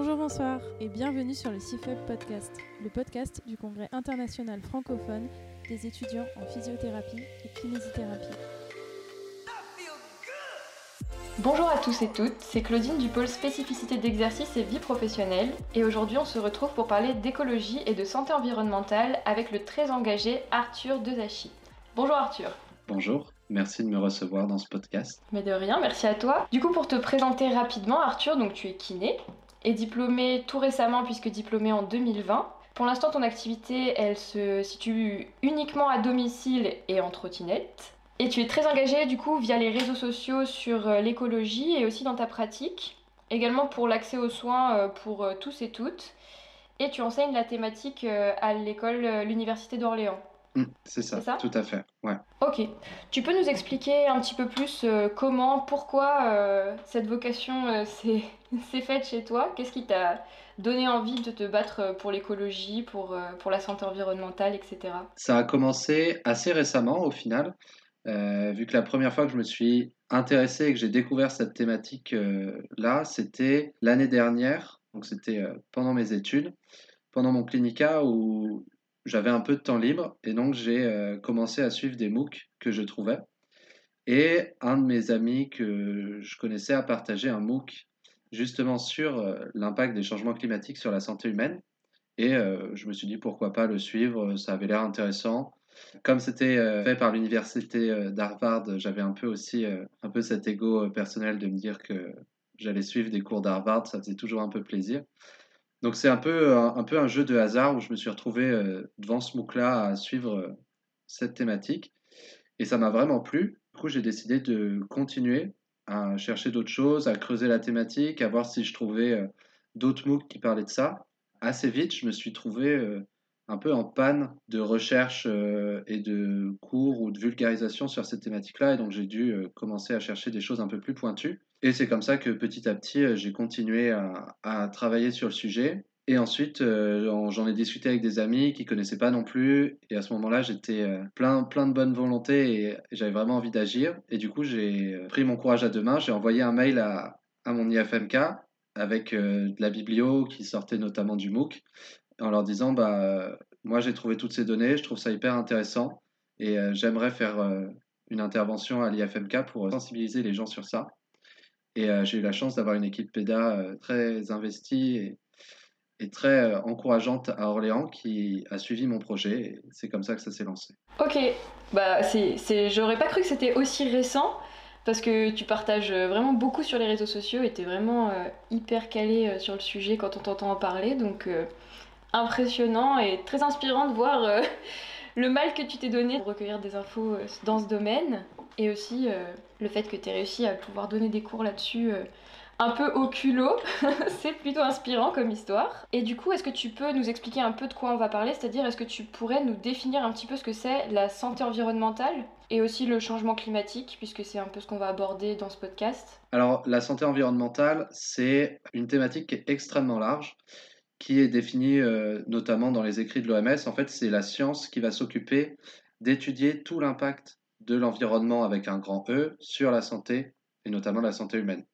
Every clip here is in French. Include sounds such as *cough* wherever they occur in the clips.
Bonjour, bonsoir et bienvenue sur le CIFEB Podcast, le podcast du Congrès international francophone des étudiants en physiothérapie et kinésithérapie. Bonjour à tous et toutes, c'est Claudine du pôle spécificité d'exercice et vie professionnelle et aujourd'hui on se retrouve pour parler d'écologie et de santé environnementale avec le très engagé Arthur Dezachi. Bonjour Arthur. Bonjour, merci de me recevoir dans ce podcast. Mais de rien, merci à toi. Du coup pour te présenter rapidement Arthur, donc tu es kiné et diplômé tout récemment puisque diplômé en 2020. Pour l'instant ton activité elle se situe uniquement à domicile et en trottinette. Et tu es très engagé du coup via les réseaux sociaux sur euh, l'écologie et aussi dans ta pratique, également pour l'accès aux soins euh, pour euh, tous et toutes. Et tu enseignes la thématique à l'école, l'Université d'Orléans. Mmh, c'est ça, ça, tout à fait. Ouais. Ok. Tu peux nous expliquer un petit peu plus comment, pourquoi cette vocation s'est faite chez toi Qu'est-ce qui t'a donné envie de te battre pour l'écologie, pour, pour la santé environnementale, etc. Ça a commencé assez récemment au final. Euh, vu que la première fois que je me suis intéressé et que j'ai découvert cette thématique-là, c'était l'année dernière, donc c'était euh, pendant mes études, pendant mon clinica où j'avais un peu de temps libre et donc j'ai euh, commencé à suivre des MOOC que je trouvais. Et un de mes amis que je connaissais a partagé un MOOC justement sur l'impact des changements climatiques sur la santé humaine. Et je me suis dit pourquoi pas le suivre, ça avait l'air intéressant. Comme c'était euh, fait par l'université euh, d'Harvard, j'avais un peu aussi euh, un peu cet ego personnel de me dire que j'allais suivre des cours d'Harvard, ça faisait toujours un peu plaisir. Donc c'est un peu un, peu un jeu de hasard où je me suis retrouvé devant ce MOOC-là à suivre cette thématique et ça m'a vraiment plu. Du coup, j'ai décidé de continuer à chercher d'autres choses, à creuser la thématique, à voir si je trouvais d'autres MOOC qui parlaient de ça. Assez vite, je me suis trouvé un peu en panne de recherche euh, et de cours ou de vulgarisation sur cette thématique-là, et donc j'ai dû euh, commencer à chercher des choses un peu plus pointues. Et c'est comme ça que petit à petit, euh, j'ai continué à, travailler sur le sujet. Et ensuite, j'en ai discuté avec des amis qui connaissaient pas non plus. Et à ce moment-là, j'étais plein, plein de bonne volonté et, j'avais vraiment envie d'agir. Et du coup, j'ai pris mon courage à deux mains. J'ai envoyé un mail à, à mon IFMK avec de la biblio qui sortait notamment du MOOC en leur disant bah moi j'ai trouvé toutes ces données, je trouve ça hyper intéressant et euh, j'aimerais faire euh, une intervention à l'IFMK pour sensibiliser les gens sur ça. Et euh, j'ai eu la chance d'avoir une équipe PEDA très investie et très encourageante à Orléans qui a suivi mon projet. C'est comme ça que ça s'est lancé. Ok, bah c'est, j'aurais pas cru que c'était aussi récent parce que tu partages vraiment beaucoup sur les réseaux sociaux et tu es vraiment hyper calé sur le sujet quand on t'entend en parler. Donc impressionnant et très inspirant de voir euh, *laughs* le mal que tu t'es donné pour recueillir des infos euh, dans ce domaine et aussi euh, le fait que tu aies réussi à pouvoir donner des cours là-dessus un peu au culot. *laughs* c'est plutôt inspirant comme histoire. Et du coup, est-ce que tu peux nous expliquer un peu de quoi on va parler? C'est-à-dire, est-ce que tu pourrais nous définir un petit peu ce que c'est la santé environnementale et aussi le changement climatique, puisque c'est un peu ce qu'on va aborder dans ce podcast? Alors, la santé environnementale, c'est une thématique extrêmement large qui est définie euh, notamment dans les écrits de l'OMS. En fait, c'est la science qui va s'occuper d'étudier tout l'impact de l'environnement avec un grand E sur la santé et notamment la santé humaine.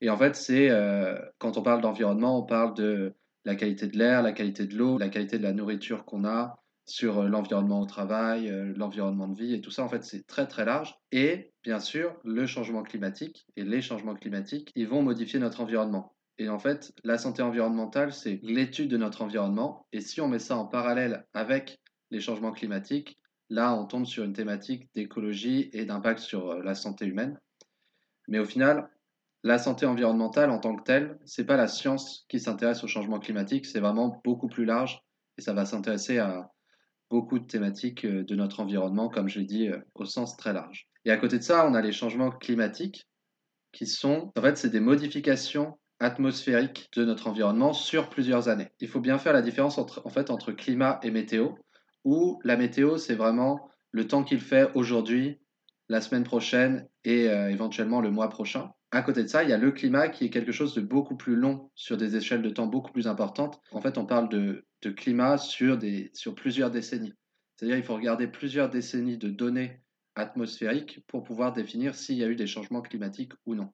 Et en fait, c'est euh, quand on parle d'environnement, on parle de la qualité de l'air, la qualité de l'eau, la qualité de la nourriture qu'on a, sur euh, l'environnement au travail, l'environnement de vie et tout ça. En fait, c'est très très large. Et bien sûr, le changement climatique et les changements climatiques, ils vont modifier notre environnement. Et en fait, la santé environnementale, c'est l'étude de notre environnement. Et si on met ça en parallèle avec les changements climatiques, là, on tombe sur une thématique d'écologie et d'impact sur euh, la santé humaine. Mais au final, la santé environnementale en tant que telle, c'est pas la science qui s'intéresse au changement climatique, c'est vraiment beaucoup plus large et ça va s'intéresser à beaucoup de thématiques euh, de notre environnement, comme je l'ai dit, euh, au sens très large. Et à côté de ça, on a les changements climatiques qui sont, en fait, c'est des modifications atmosphérique de notre environnement sur plusieurs années. Il faut bien faire la différence entre, en fait, entre climat et météo, où la météo, c'est vraiment le temps qu'il fait aujourd'hui, la semaine prochaine et euh, éventuellement le mois prochain. À côté de ça, il y a le climat qui est quelque chose de beaucoup plus long sur des échelles de temps beaucoup plus importantes. En fait, on parle de, de climat sur, des, sur plusieurs décennies. C'est-à-dire qu'il faut regarder plusieurs décennies de données atmosphériques pour pouvoir définir s'il y a eu des changements climatiques ou non.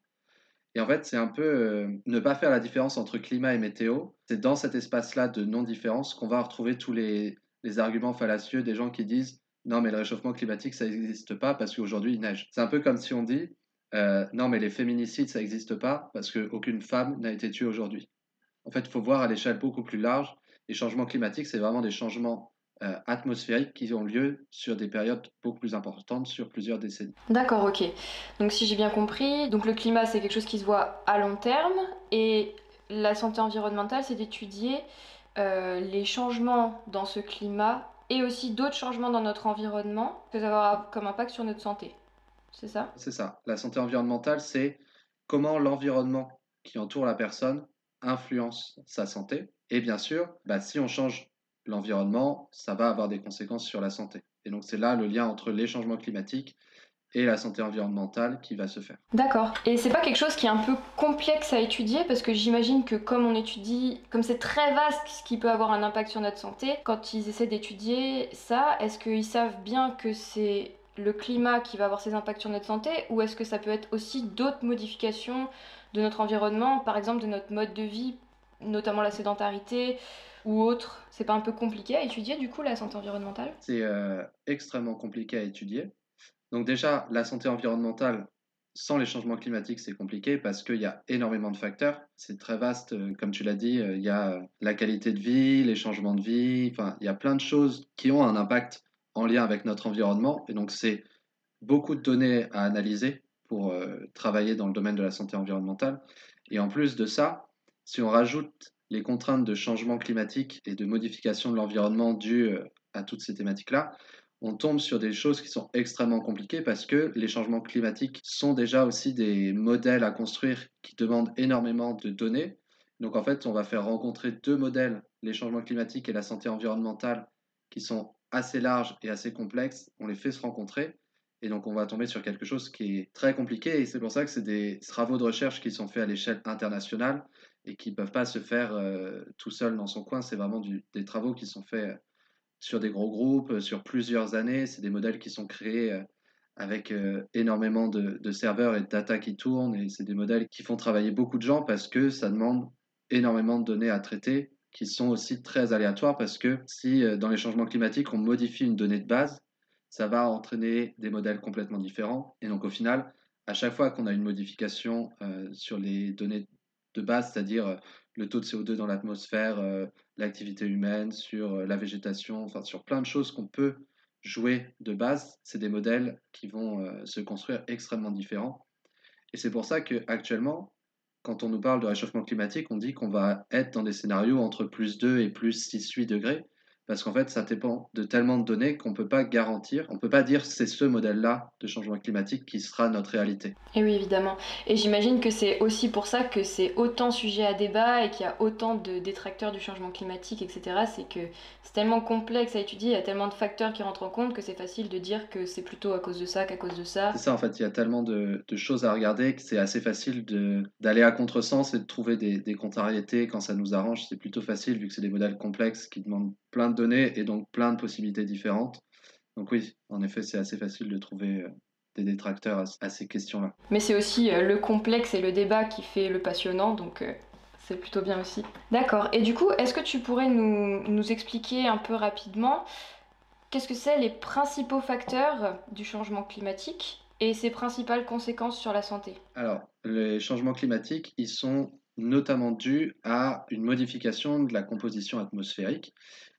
Et en fait, c'est un peu euh, ne pas faire la différence entre climat et météo. C'est dans cet espace-là de non-différence qu'on va retrouver tous les, les arguments fallacieux des gens qui disent non, mais le réchauffement climatique, ça n'existe pas parce qu'aujourd'hui, il neige. C'est un peu comme si on dit euh, non, mais les féminicides, ça n'existe pas parce qu'aucune femme n'a été tuée aujourd'hui. En fait, il faut voir à l'échelle beaucoup plus large. Les changements climatiques, c'est vraiment des changements euh, atmosphériques qui ont lieu sur des périodes beaucoup plus importantes, sur plusieurs décennies. D'accord, ok. Donc si j'ai bien compris, donc le climat, c'est quelque chose qui se voit à long terme et la santé environnementale, c'est d'étudier euh, les changements dans ce climat et aussi d'autres changements dans notre environnement va avoir comme impact sur notre santé. C'est ça? C'est ça. La santé environnementale, c'est comment l'environnement qui entoure la personne influence sa santé. Et bien sûr, bah, si on change l'environnement, ça va avoir des conséquences sur la santé. Et donc c'est là le lien entre les changements climatiques et la santé environnementale qui va se faire. D'accord. Et c'est pas quelque chose qui est un peu complexe à étudier? Parce que j'imagine que comme on étudie, comme c'est très vaste ce qui peut avoir un impact sur notre santé, quand ils essaient d'étudier ça, est-ce qu'ils savent bien que c'est le climat qui va avoir ses impacts sur notre santé ou est-ce que ça peut être aussi d'autres modifications de notre environnement, par exemple de notre mode de vie, notamment la sédentarité ou autre? C'est pas un peu compliqué à étudier du coup la santé environnementale? C'est euh, extrêmement compliqué à étudier. Donc déjà, la santé environnementale, sans les changements climatiques, c'est compliqué parce qu'il y a énormément de facteurs. C'est très vaste, euh, comme tu l'as dit, euh, il y a la qualité de vie, les changements de vie, enfin, il y a plein de choses qui ont un impact en lien avec notre environnement. Et donc, c'est beaucoup de données à analyser pour euh, travailler dans le domaine de la santé environnementale. Et en plus de ça, si on rajoute les contraintes de changement climatique et de modification de l'environnement dues à toutes ces thématiques-là, on tombe sur des choses qui sont extrêmement compliquées parce que les changements climatiques sont déjà aussi des modèles à construire qui demandent énormément de données. Donc en fait, on va faire rencontrer deux modèles, les changements climatiques et la santé environnementale, qui sont assez larges et assez complexes. On les fait se rencontrer. Et donc on va tomber sur quelque chose qui est très compliqué. Et c'est pour ça que c'est des travaux de recherche qui sont faits à l'échelle internationale et qui ne peuvent pas se faire euh, tout seul dans son coin. C'est vraiment des travaux qui sont faits sur des gros groupes, euh, sur plusieurs années. C'est des modèles qui sont créés euh, avec euh, énormément de, serveurs et de data qui tournent. Et c'est des modèles qui font travailler beaucoup de gens parce que ça demande énormément de données à traiter qui sont aussi très aléatoires parce que si dans les changements climatiques, on modifie une donnée de base, ça va entraîner des modèles complètement différents. Et donc au final, à chaque fois qu'on a une modification sur les données de base, c'est-à-dire le taux de CO2 dans l'atmosphère, euh, l'activité humaine, sur euh, la végétation, enfin sur plein de choses qu'on peut jouer de base. C'est des modèles qui vont euh, se construire extrêmement différents. Et c'est pour ça qu'actuellement, quand on nous parle de réchauffement climatique, on dit qu'on va être dans des scénarios entre plus 2 et plus 6-8 degrés parce qu'en fait, ça dépend de tellement de données qu'on ne peut pas garantir, on ne peut pas dire c'est ce modèle-là de changement climatique qui sera notre réalité. Et oui, évidemment. Et j'imagine que c'est aussi pour ça que c'est autant sujet à débat et qu'il y a autant de détracteurs du changement climatique, etc. C'est que c'est tellement complexe à étudier, il y a tellement de facteurs qui rentrent en compte que c'est facile de dire que c'est plutôt à cause de ça qu'à cause de ça. C'est ça, en fait, il y a tellement de, choses à regarder que c'est assez facile d'aller à contresens et de trouver des, des contrariétés quand ça nous arrange. C'est plutôt facile vu que c'est des modèles complexes qui demandent plein de données et donc plein de possibilités différentes. Donc oui, en effet, c'est assez facile de trouver euh, des détracteurs à, ces questions-là. Mais c'est aussi euh, le complexe et le débat qui fait le passionnant, donc euh, c'est plutôt bien aussi. D'accord. Et du coup, est-ce que tu pourrais nous, nous expliquer un peu rapidement qu'est-ce que c'est les principaux facteurs du changement climatique et ses principales conséquences sur la santé? Alors, les changements climatiques, ils sont notamment dus à une modification de la composition atmosphérique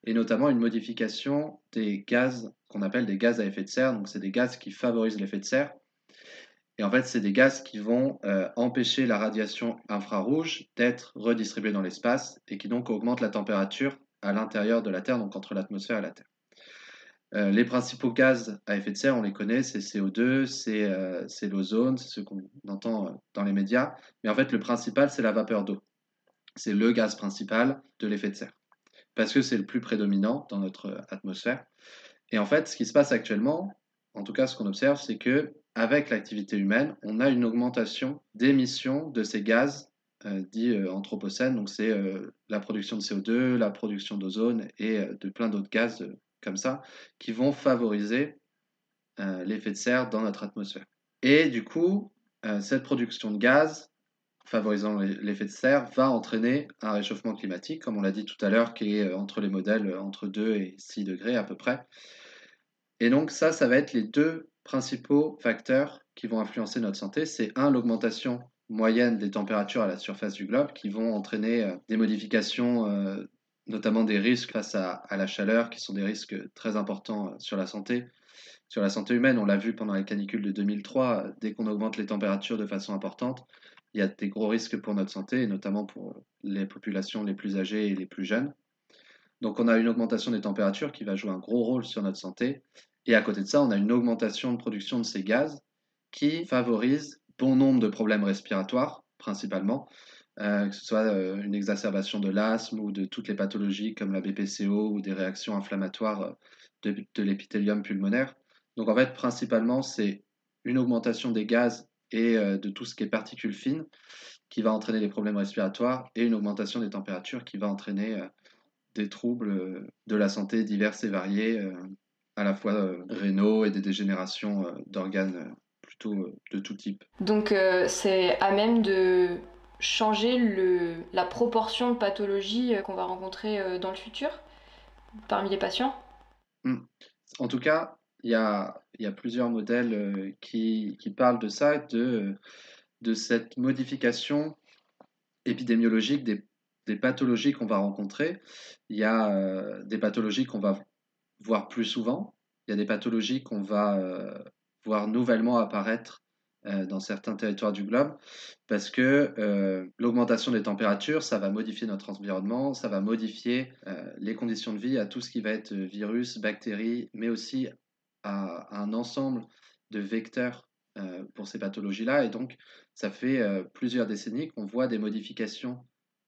et notamment une modification des gaz qu'on appelle des gaz à effet de serre. Donc, c'est des gaz qui favorisent l'effet de serre. Et en fait, c'est des gaz qui vont euh, empêcher la radiation infrarouge d'être redistribuée dans l'espace et qui donc augmentent la température à l'intérieur de la Terre, donc entre l'atmosphère et la Terre. Euh, les principaux gaz à effet de serre, on les connaît, c'est CO2, euh, c'est l'ozone, c'est ce qu'on entend dans les médias. Mais en fait, le principal, c'est la vapeur d'eau. C'est le gaz principal de l'effet de serre parce que c'est le plus prédominant dans notre atmosphère. Et en fait, ce qui se passe actuellement, en tout cas ce qu'on observe, c'est que avec l'activité humaine, on a une augmentation d'émissions de ces gaz euh, dits euh, anthropocènes. Donc c'est euh, la production de CO2, la production d'ozone et de plein d'autres gaz comme ça qui vont favoriser l'effet de serre dans notre atmosphère. Et du coup, cette production de gaz favorisant l'effet de serre, va entraîner un réchauffement climatique, comme on l'a dit tout à l'heure, qui est entre les modèles entre 2 et 6 degrés à peu près. Et donc ça, ça va être les deux principaux facteurs qui vont influencer notre santé. C'est un, l'augmentation moyenne des températures à la surface du globe qui vont entraîner euh, des modifications, euh, notamment des risques face à, la chaleur, qui sont des risques très importants euh, sur la santé. Sur la santé humaine, on l'a vu pendant la canicule de 2003, dès qu'on augmente les températures de façon importante, il y a des gros risques pour notre santé, et notamment pour les populations les plus âgées et les plus jeunes. Donc on a une augmentation des températures qui va jouer un gros rôle sur notre santé. Et à côté de ça, on a une augmentation de production de ces gaz qui favorise bon nombre de problèmes respiratoires, principalement, euh, que ce soit euh, une exacerbation de l'asthme ou de toutes les pathologies comme la BPCO ou des réactions inflammatoires euh, de, de l'épithélium pulmonaire. Donc en fait, principalement, c'est une augmentation des gaz et de tout ce qui est particules fines qui va entraîner des problèmes respiratoires et une augmentation des températures qui va entraîner des troubles de la santé divers et variés, à la fois rénaux et des dégénérations d'organes plutôt de tout type. Donc c'est à même de changer le, la proportion de pathologies qu'on va rencontrer dans le futur parmi les patients? Mmh. En tout cas, il y a, y a, plusieurs modèles qui, qui, parlent de ça, de, de cette modification épidémiologique des des pathologies qu'on va rencontrer. Il y a euh, des pathologies qu'on va voir plus souvent. Il y a des pathologies qu'on va euh, voir nouvellement apparaître euh, dans certains territoires du globe parce que l'augmentation des températures, ça va modifier notre environnement, ça va modifier les conditions de vie à tout ce qui va être virus, bactéries, mais aussi à, un ensemble de vecteurs pour ces pathologies-là. Et donc, ça fait plusieurs décennies qu'on voit des modifications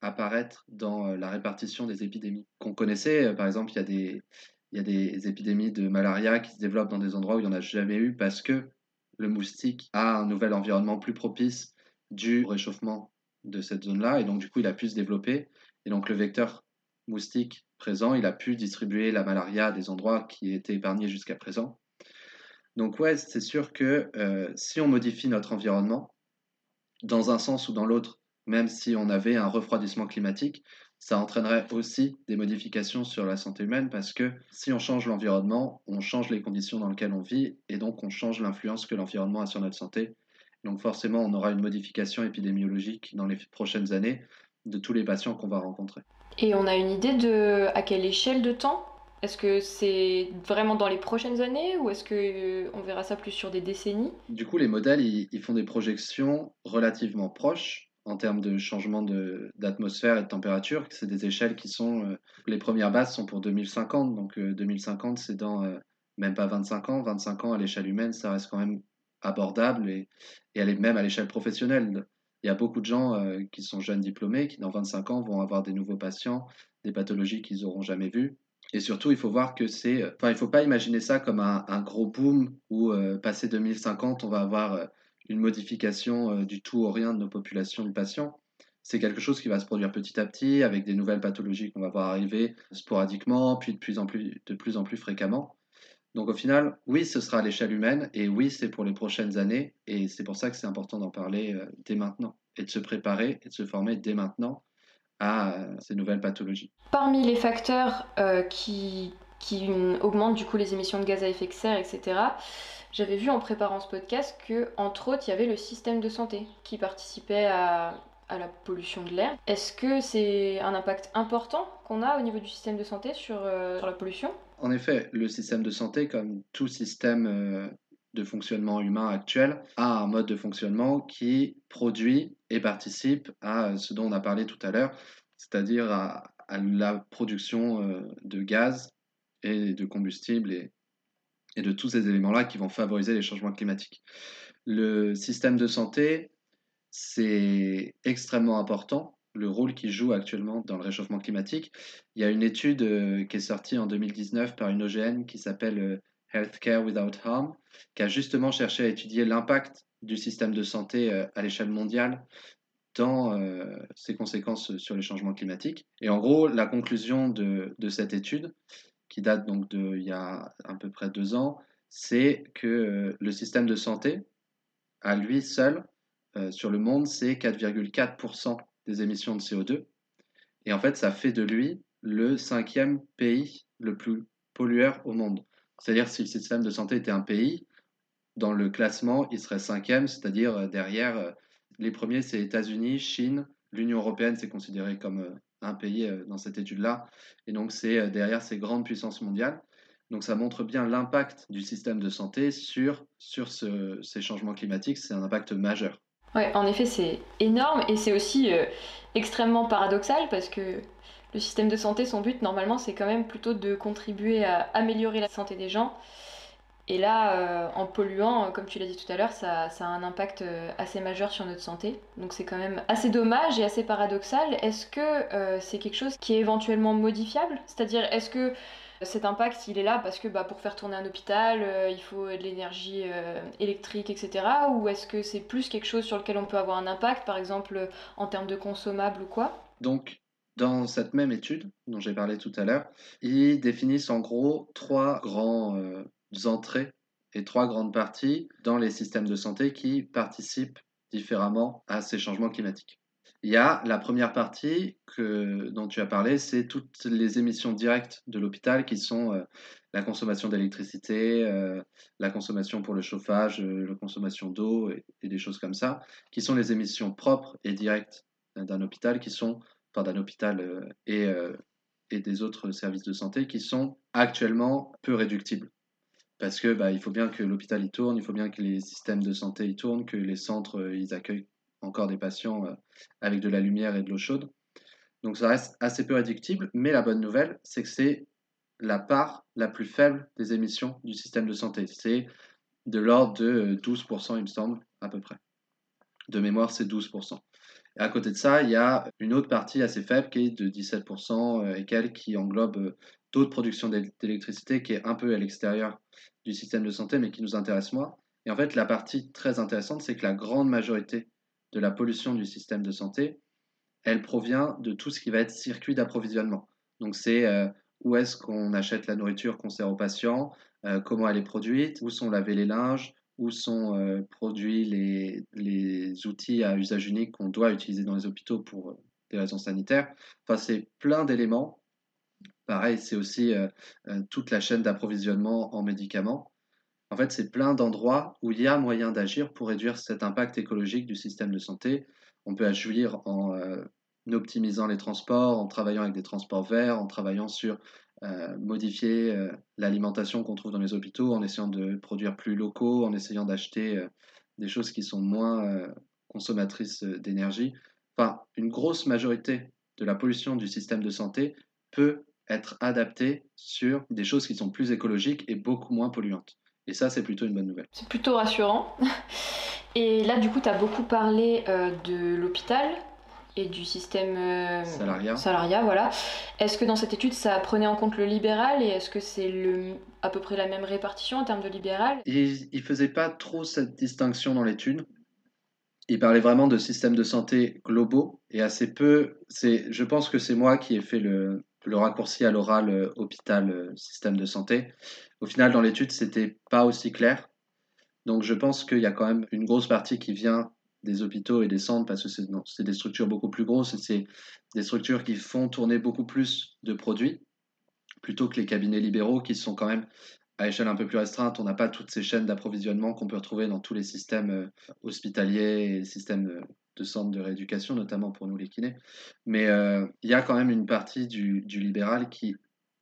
apparaître dans euh, la répartition des épidémies qu'on connaissait. Euh, par exemple, il y, a des, il y a des épidémies de malaria qui se développent dans des endroits où il n'y en a jamais eu parce que le moustique a un nouvel environnement plus propice du réchauffement de cette zone-là. Et donc, du coup, il a pu se développer. Et donc, le vecteur moustique présent, il a pu distribuer la malaria à des endroits qui étaient épargnés jusqu'à présent. Donc, ouais, c'est sûr que euh, si on modifie notre environnement, dans un sens ou dans l'autre, même si on avait un refroidissement climatique, ça entraînerait aussi des modifications sur la santé humaine parce que si on change l'environnement, on change les conditions dans lesquelles on vit et donc on change l'influence que l'environnement a sur notre santé. Donc forcément, on aura une modification épidémiologique dans les prochaines années de tous les patients qu'on va rencontrer. Et on a une idée de à quelle échelle de temps Est-ce que c'est vraiment dans les prochaines années ou est-ce que euh, on verra ça plus sur des décennies? Du coup, les modèles, ils font des projections relativement proches en termes de changement d'atmosphère et de température. C'est des échelles qui sont, euh, les premières bases sont pour 2050, donc 2050 euh, c'est dans même pas 25 ans, 25 ans à l'échelle humaine ça reste quand même abordable et, et elle est même à l'échelle professionnelle. Il y a beaucoup de gens qui sont jeunes diplômés qui dans 25 ans vont avoir des nouveaux patients, des pathologies qu'ils n'auront jamais vues. Et surtout, il faut voir que c'est, enfin, il faut pas imaginer ça comme un, gros boom où, passé 2050, on va avoir une modification euh, du tout au rien de nos populations de patients. C'est quelque chose qui va se produire petit à petit avec des nouvelles pathologies qu'on va voir arriver sporadiquement, puis de plus en plus, de plus, en plus fréquemment. Donc au final, oui, ce sera à l'échelle humaine et oui, c'est pour les prochaines années et c'est pour ça que c'est important d'en parler euh, dès maintenant et de se préparer et de se former dès maintenant à euh, ces nouvelles pathologies. Parmi les facteurs qui, qui augmentent du coup les émissions de gaz à effet de serre, etc., j'avais vu en préparant ce podcast que, entre autres, il y avait le système de santé qui participait à, la pollution de l'air. Est-ce que c'est un impact important qu'on a au niveau du système de santé sur, euh, sur la pollution? En effet, le système de santé, comme tout système euh, de fonctionnement humain actuel, a un mode de fonctionnement qui produit et participe à ce dont on a parlé tout à l'heure, c'est-à-dire à, à, la production euh, de gaz et de combustible et, et de tous ces éléments-là qui vont favoriser les changements climatiques. Le système de santé, c'est extrêmement important, le rôle qu'il joue actuellement dans le réchauffement climatique. Il y a une étude euh, qui est sortie en 2019 par une OGN qui s'appelle euh, Healthcare Without Harm, qui a justement cherché à étudier l'impact du système de santé euh, à l'échelle mondiale dans ses conséquences sur les changements climatiques. Et en gros, la conclusion de, de cette étude, qui date donc d'il y a à peu près deux ans, c'est que euh, le système de santé, à lui seul, sur le monde, c'est 4,4% des émissions de CO2. Et en fait, ça fait de lui le cinquième pays le plus pollueur au monde. C'est-à-dire si le système de santé était un pays, dans le classement, il serait cinquième, c'est-à-dire euh, derrière euh, les premiers, c'est États-Unis, Chine, l'Union européenne, c'est considéré comme euh, un pays dans cette étude-là, et donc c'est derrière ces grandes puissances mondiales. Donc ça montre bien l'impact du système de santé sur, sur ces changements climatiques, c'est un impact majeur. Ouais, en effet, c'est énorme et c'est aussi extrêmement paradoxal parce que le système de santé, son but normalement, c'est quand même plutôt de contribuer à améliorer la santé des gens. Et là, euh, en polluant, comme tu l'as dit tout à l'heure, ça, a un impact euh, assez majeur sur notre santé. Donc c'est quand même assez dommage et assez paradoxal. Est-ce que euh, c'est quelque chose qui est éventuellement modifiable? C'est-à-dire, est-ce que cet impact, il est là parce que bah, pour faire tourner un hôpital, il faut de l'énergie électrique, etc. Ou est-ce que c'est plus quelque chose sur lequel on peut avoir un impact, par exemple en termes de consommables ou quoi? Donc, dans cette même étude dont j'ai parlé tout à l'heure, ils définissent en gros trois grands entrées et trois grandes parties dans les systèmes de santé qui participent différemment à ces changements climatiques. Il y a la première partie que, dont tu as parlé, c'est toutes les émissions directes de l'hôpital qui sont euh, la consommation d'électricité, euh, la consommation pour le chauffage, euh, la consommation d'eau et, des choses comme ça, qui sont les émissions propres et directes d'un hôpital, qui sont, d'un hôpital et, et des autres services de santé, qui sont actuellement peu réductibles parce que bah, il faut bien que l'hôpital y tourne, il faut bien que les systèmes de santé y tournent, que les centres euh, ils accueillent encore des patients euh, avec de la lumière et de l'eau chaude. Donc ça reste assez peu réductible, mais la bonne nouvelle, c'est que c'est la part la plus faible des émissions du système de santé. C'est de l'ordre de 12%, euh, il me semble, à peu près. De mémoire, c'est 12%. Et à côté de ça, il y a une autre partie assez faible qui est de 17% et quelques qui englobe d'autres productions d'électricité qui est un peu à l'extérieur du système de santé, mais qui nous intéresse moins. Et en fait, la partie très intéressante, c'est que la grande majorité de la pollution du système de santé, elle provient de tout ce qui va être circuit d'approvisionnement. Donc c'est euh, où est-ce qu'on achète la nourriture qu'on sert aux patients, euh, comment elle est produite, où sont lavés les linges, où sont euh, produits les, les, outils à usage unique qu'on doit utiliser dans les hôpitaux pour des raisons sanitaires. Enfin, c'est plein d'éléments Pareil, c'est aussi euh, euh, toute la chaîne d'approvisionnement en médicaments. En fait, c'est plein d'endroits où il y a moyen d'agir pour réduire cet impact écologique du système de santé. On peut agir en euh, optimisant les transports, en travaillant avec des transports verts, en travaillant sur modifier l'alimentation qu'on trouve dans les hôpitaux, en essayant de produire plus locaux, en essayant d'acheter des choses qui sont moins consommatrices d'énergie. Enfin, une grosse majorité de la pollution du système de santé peut être adapté sur des choses qui sont plus écologiques et beaucoup moins polluantes. Et ça, c'est plutôt une bonne nouvelle. C'est plutôt rassurant. *laughs* Et là, du coup, tu as beaucoup parlé euh, de l'hôpital et du système euh, salariat. voilà. Est-ce que dans cette étude, ça prenait en compte le libéral et est-ce que c'est le, à peu près la même répartition en termes de libéral? Il ne faisait pas trop cette distinction dans l'étude. Il parlait vraiment de systèmes de santé globaux et assez peu. C'est, je pense que c'est moi qui ai fait le, le raccourci à l'oral euh, hôpital euh, système de santé. Au final, dans l'étude, c'était pas aussi clair. Donc, je pense qu'il y a quand même une grosse partie qui vient des hôpitaux et des centres parce que c'est des structures beaucoup plus grosses c'est des structures qui font tourner beaucoup plus de produits plutôt que les cabinets libéraux qui sont quand même à échelle un peu plus restreinte. On n'a pas toutes ces chaînes d'approvisionnement qu'on peut retrouver dans tous les systèmes euh, hospitaliers et systèmes de centres de rééducation, notamment pour nous les kinés. Mais euh, il y a quand même une partie du, libéral qui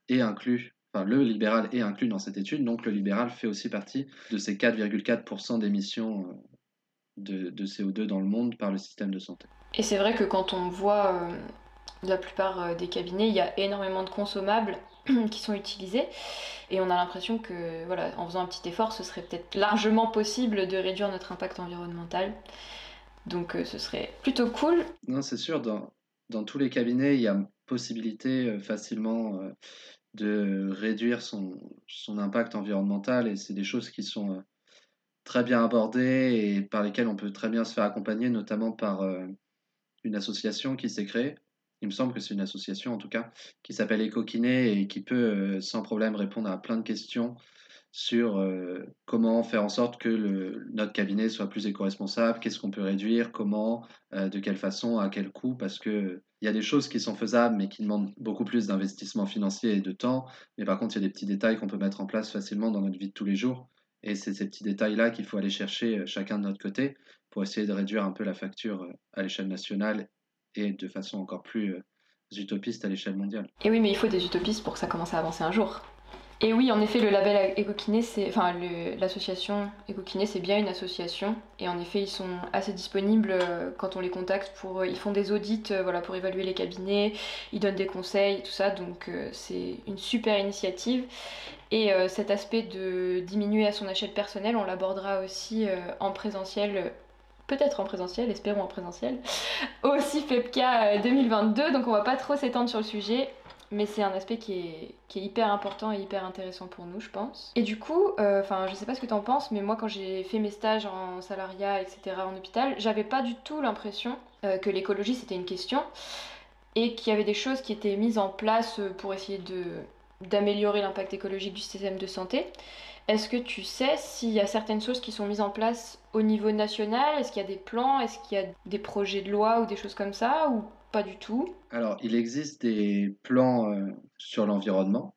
est inclus, enfin le libéral est inclus dans cette étude, donc le libéral fait aussi partie de ces 4,4% d'émissions euh, de, CO2 dans le monde par le système de santé. Et c'est vrai que quand on voit euh, la plupart des cabinets, il y a énormément de consommables *clears throat* qui sont utilisés et on a l'impression que voilà, en faisant un petit effort, ce serait peut-être largement possible de réduire notre impact environnemental. Donc euh, ce serait plutôt cool. Non, c'est sûr, dans, dans, tous les cabinets, il y a possibilité euh, facilement euh, de réduire son, son, impact environnemental et c'est des choses qui sont très bien abordées et par lesquelles on peut très bien se faire accompagner, notamment par une association qui s'est créée. Il me semble que c'est une association en tout cas qui s'appelle EcoKiné et qui peut sans problème répondre à plein de questions sur euh, comment faire en sorte que notre cabinet soit plus éco-responsable, qu'est-ce qu'on peut réduire, comment, euh, de quelle façon, à quel coût, parce qu'il y a des choses qui sont faisables mais qui demandent beaucoup plus d'investissement financier et de temps, mais par contre il y a des petits détails qu'on peut mettre en place facilement dans notre vie de tous les jours, et c'est ces petits détails-là qu'il faut aller chercher euh, chacun de notre côté pour essayer de réduire un peu la facture à l'échelle nationale et de façon encore plus utopiste à l'échelle mondiale. Et oui, mais il faut des utopistes pour que ça commence à avancer un jour. Et oui, en effet, le label Ecokiné, c'est, enfin, l'association Ecokiné, c'est bien une association. Et en effet, ils sont assez disponibles euh, quand on les contacte pour, euh, ils font des audits, euh, voilà, pour évaluer les cabinets, ils donnent des conseils, tout ça. Donc, c'est une super initiative. Et cet aspect de diminuer à son échelle personnelle, on l'abordera aussi en présentiel peut-être en présentiel, espérons en présentiel, *laughs* aussi FEPCA 2022, donc on va pas trop s'étendre sur le sujet, mais c'est un aspect qui est, qui est, hyper important et hyper intéressant pour nous, je pense. Et du coup, euh, enfin, je sais pas ce que tu en penses, mais moi, quand j'ai fait mes stages en salariat, etc., en hôpital, j'avais pas du tout l'impression euh, que l'écologie c'était une question et qu'il y avait des choses qui étaient mises en place pour essayer de d'améliorer l'impact écologique du système de santé. Est-ce que tu sais s'il y a certaines choses qui sont mises en place au niveau national? Est-ce qu'il y a des plans? Est-ce qu'il y a des projets de loi ou des choses comme ça? Pas du tout Alors, il existe des plans euh, sur l'environnement,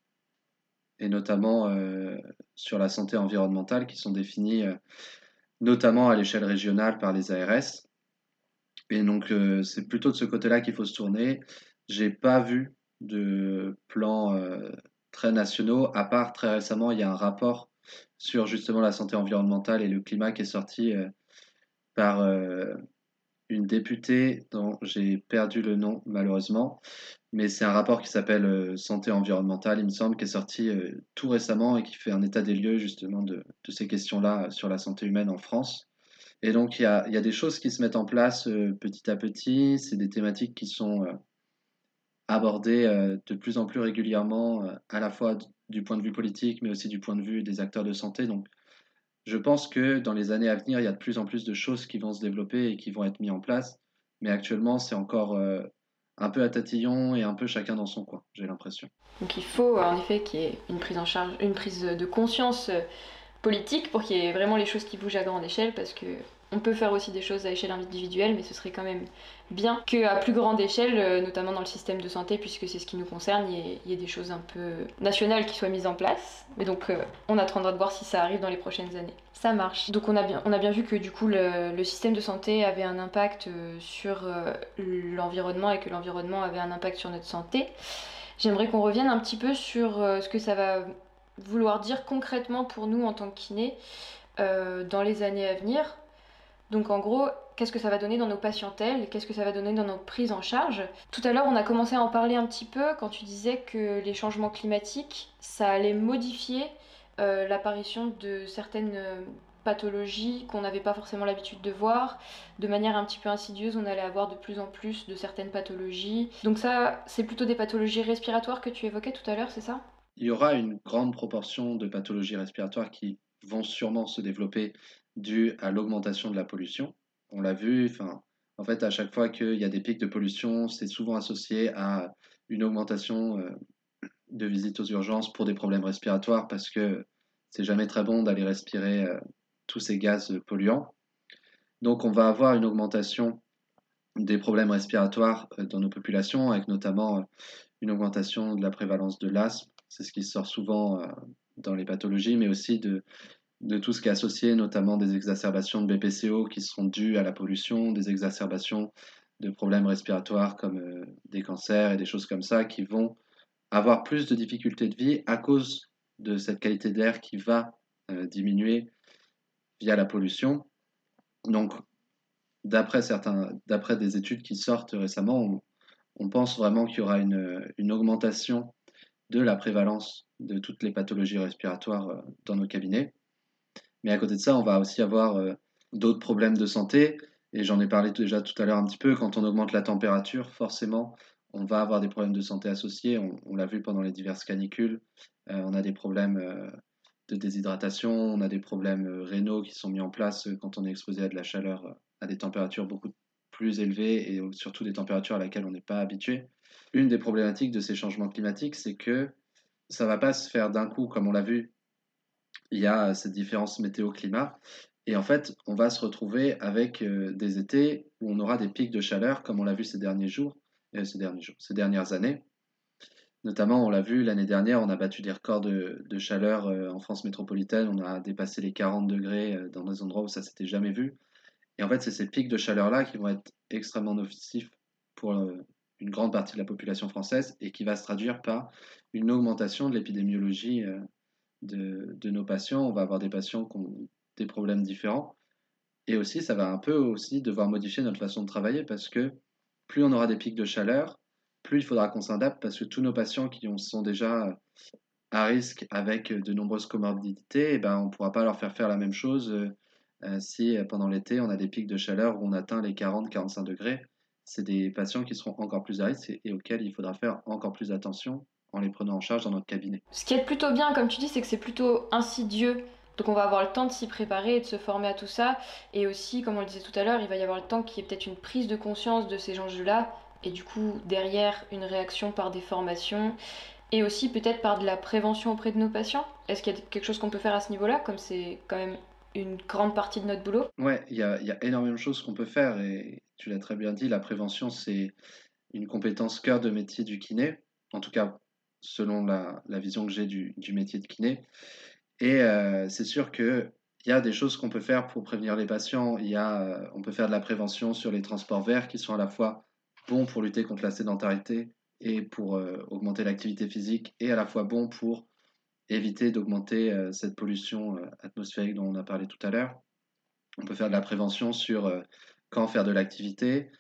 et notamment euh, sur la santé environnementale, qui sont définis euh, notamment à l'échelle régionale par les ARS. Et donc, c'est plutôt de ce côté-là qu'il faut se tourner. J'ai pas vu de plans très nationaux, à part très récemment, il y a un rapport sur justement la santé environnementale et le climat qui est sorti par une députée dont j'ai perdu le nom malheureusement, mais c'est un rapport qui s'appelle euh, Santé environnementale, il me semble, qui est sorti euh, tout récemment et qui fait un état des lieux justement de, ces questions-là sur la santé humaine en France. Et donc il y a, des choses qui se mettent en place euh, petit à petit, c'est des thématiques qui sont abordées de plus en plus régulièrement, à la fois du point de vue politique, mais aussi du point de vue des acteurs de santé. Donc je pense que dans les années à venir, il y a de plus en plus de choses qui vont se développer et qui vont être mises en place. Mais actuellement, c'est encore euh, un peu à tatillon et un peu chacun dans son coin, j'ai l'impression. Donc il faut en effet qu'il y ait une prise en charge, une prise de conscience euh, politique pour qu'il y ait vraiment les choses qui bougent à grande échelle parce que on peut faire aussi des choses à échelle individuelle, mais ce serait quand même bien qu'à plus grande échelle, euh, notamment dans le système de santé, puisque c'est ce qui nous concerne, il y, ait, des choses un peu nationales qui soient mises en place. Mais donc, euh, on attendra de voir si ça arrive dans les prochaines années. Ça marche. Donc, on a bien, on a bien vu que du coup, le, système de santé avait un impact euh, sur l'environnement et que l'environnement avait un impact sur notre santé. J'aimerais qu'on revienne un petit peu sur ce que ça va vouloir dire concrètement pour nous en tant que kiné dans les années à venir donc en gros, qu'est-ce que ça va donner dans nos patientèles? Qu'est-ce que ça va donner dans nos prises en charge? Tout à l'heure, on a commencé à en parler un petit peu quand tu disais que les changements climatiques, ça allait modifier euh, l'apparition de certaines euh, pathologies qu'on n'avait pas forcément l'habitude de voir. De manière un petit peu insidieuse, on allait avoir de plus en plus de certaines pathologies. Donc ça, c'est plutôt des pathologies respiratoires que tu évoquais tout à l'heure, c'est ça? Il y aura une grande proportion de pathologies respiratoires qui vont sûrement se développer dû à l'augmentation de la pollution. On l'a vu, enfin, en fait, à chaque fois qu'il y a des pics de pollution, c'est souvent associé à une augmentation euh, de visites aux urgences pour des problèmes respiratoires parce que c'est jamais très bon d'aller respirer euh, tous ces gaz polluants. Donc, on va avoir une augmentation des problèmes respiratoires euh, dans nos populations, avec notamment une augmentation de la prévalence de l'asthme. C'est ce qui sort souvent dans les pathologies, mais aussi de de tout ce qui est associé, notamment des exacerbations de BPCO qui seront dues à la pollution, des exacerbations de problèmes respiratoires comme euh, des cancers et des choses comme ça qui vont avoir plus de difficultés de vie à cause de cette qualité de l'air qui va euh, diminuer via la pollution. Donc, d'après des études qui sortent récemment, on, pense vraiment qu'il y aura une, une, augmentation de la prévalence de toutes les pathologies respiratoires euh, dans nos cabinets. Mais à côté de ça, on va aussi avoir euh, d'autres problèmes de santé. Et j'en ai parlé déjà tout à l'heure un petit peu. Quand on augmente la température, forcément, on va avoir des problèmes de santé associés. On, l'a vu pendant les diverses canicules. Euh, on a des problèmes euh, de déshydratation, on a des problèmes rénaux qui sont mis en place quand on est exposé à de la chaleur, à des températures beaucoup plus élevées et surtout des températures à laquelle on n'est pas habitué. Une des problématiques de ces changements climatiques, c'est que ça ne va pas se faire d'un coup, comme on l'a vu il y a cette différence météo-climat. Et en fait, on va se retrouver avec des étés où on aura des pics de chaleur, comme on l'a vu ces derniers jours, ces derniers jours, ces dernières années. Notamment, on l'a vu l'année dernière, on a battu des records de, chaleur euh, en France métropolitaine. On a dépassé les 40 degrés euh, dans des endroits où ça s'était jamais vu. Et en fait, c'est ces pics de chaleur-là qui vont être extrêmement nocifs pour euh, une grande partie de la population française et qui va se traduire par une augmentation de l'épidémiologie de, nos patients. On va avoir des patients qui ont des problèmes différents. Et aussi, ça va un peu aussi devoir modifier notre façon de travailler parce que plus on aura des pics de chaleur, plus il faudra qu'on s'adapte parce que tous nos patients qui sont déjà à risque avec de nombreuses comorbidités, eh ben, on ne pourra pas leur faire faire la même chose euh, si pendant l'été on a des pics de chaleur où on atteint les 40-45 degrés. C'est des patients qui seront encore plus à risque et, auxquels il faudra faire encore plus attention en les prenant en charge dans notre cabinet. Ce qui est plutôt bien, comme tu dis, c'est que c'est plutôt insidieux. Donc on va avoir le temps de s'y préparer et de se former à tout ça. Et aussi, comme on le disait tout à l'heure, il va y avoir le temps qu'il y ait peut-être une prise de conscience de ces enjeux-là et du coup derrière une réaction par des formations et aussi peut-être par de la prévention auprès de nos patients Est-ce qu'il y a quelque chose qu'on peut faire à ce niveau-là, comme c'est quand même une grande partie de notre boulot? Ouais, il y a, y a, énormément de choses qu'on peut faire et tu l'as très bien dit, la prévention c'est une compétence cœur de métier du kiné, en tout cas selon la, vision que j'ai du, métier de kiné. Et euh, c'est sûr que il y a des choses qu'on peut faire pour prévenir les patients. Y a, euh, on peut faire de la prévention sur les transports verts qui sont à la fois bon pour lutter contre la sédentarité et pour euh, augmenter l'activité physique, et à la fois bon pour éviter d'augmenter cette pollution atmosphérique dont on a parlé tout à l'heure. On peut faire de la prévention sur quand faire de l'activité